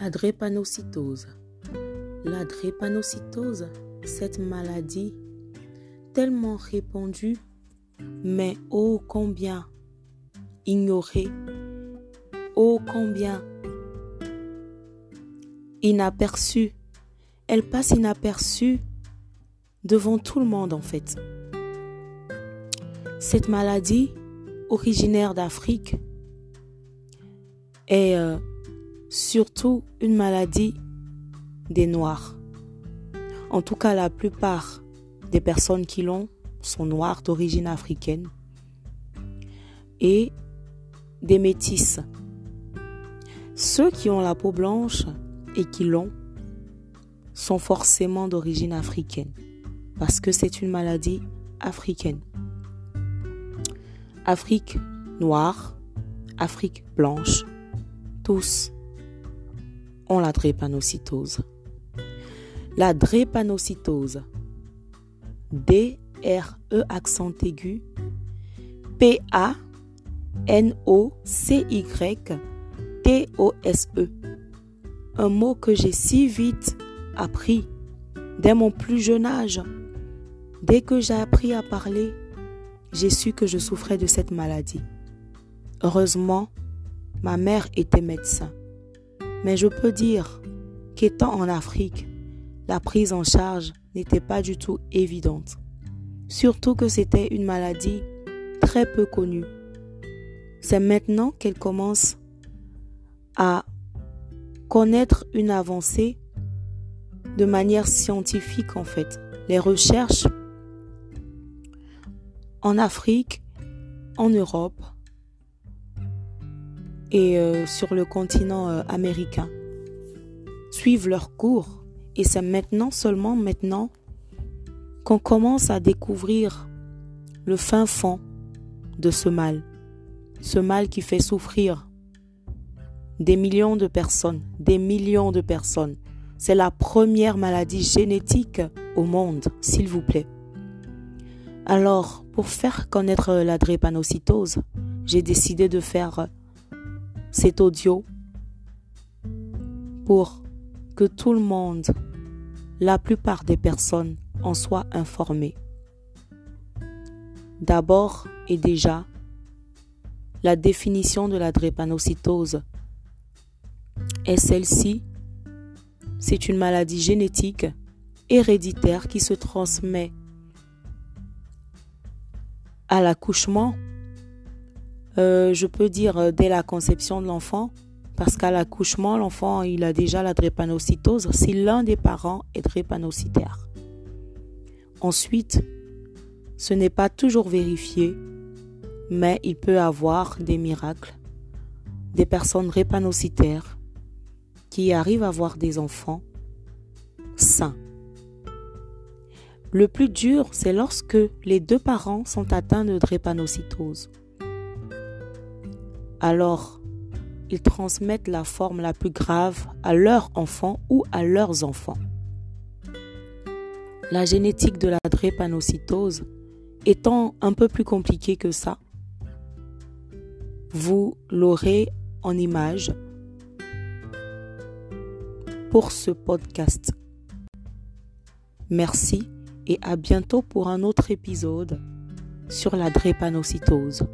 La drépanocytose. La drépanocytose, cette maladie tellement répandue, mais ô combien ignorée, ô combien inaperçue. Elle passe inaperçue devant tout le monde en fait. Cette maladie, originaire d'Afrique, est euh, surtout une maladie des Noirs. En tout cas, la plupart des personnes qui l'ont sont noires d'origine africaine et des métisses. Ceux qui ont la peau blanche et qui l'ont sont forcément d'origine africaine parce que c'est une maladie africaine. Afrique noire, Afrique blanche, tous la drépanocytose. La drépanocytose, D-R-E accent aigu, P-A-N-O-C-Y-T-O-S-E. Un mot que j'ai si vite appris dès mon plus jeune âge. Dès que j'ai appris à parler, j'ai su que je souffrais de cette maladie. Heureusement, ma mère était médecin. Mais je peux dire qu'étant en Afrique, la prise en charge n'était pas du tout évidente. Surtout que c'était une maladie très peu connue. C'est maintenant qu'elle commence à connaître une avancée de manière scientifique en fait. Les recherches en Afrique, en Europe et euh, sur le continent euh, américain suivent leur cours. Et c'est maintenant, seulement maintenant, qu'on commence à découvrir le fin fond de ce mal. Ce mal qui fait souffrir des millions de personnes, des millions de personnes. C'est la première maladie génétique au monde, s'il vous plaît. Alors, pour faire connaître la drépanocytose, j'ai décidé de faire cet audio pour que tout le monde, la plupart des personnes, en soient informées. D'abord et déjà, la définition de la drépanocytose est celle-ci. C'est une maladie génétique héréditaire qui se transmet à l'accouchement, euh, je peux dire euh, dès la conception de l'enfant, parce qu'à l'accouchement, l'enfant a déjà la drépanocytose si l'un des parents est drépanocytaire. Ensuite, ce n'est pas toujours vérifié, mais il peut avoir des miracles, des personnes drépanocytaires qui arrivent à avoir des enfants sains. Le plus dur, c'est lorsque les deux parents sont atteints de drépanocytose. Alors, ils transmettent la forme la plus grave à leurs enfants ou à leurs enfants. La génétique de la drépanocytose étant un peu plus compliquée que ça, vous l'aurez en image pour ce podcast. Merci et à bientôt pour un autre épisode sur la drépanocytose.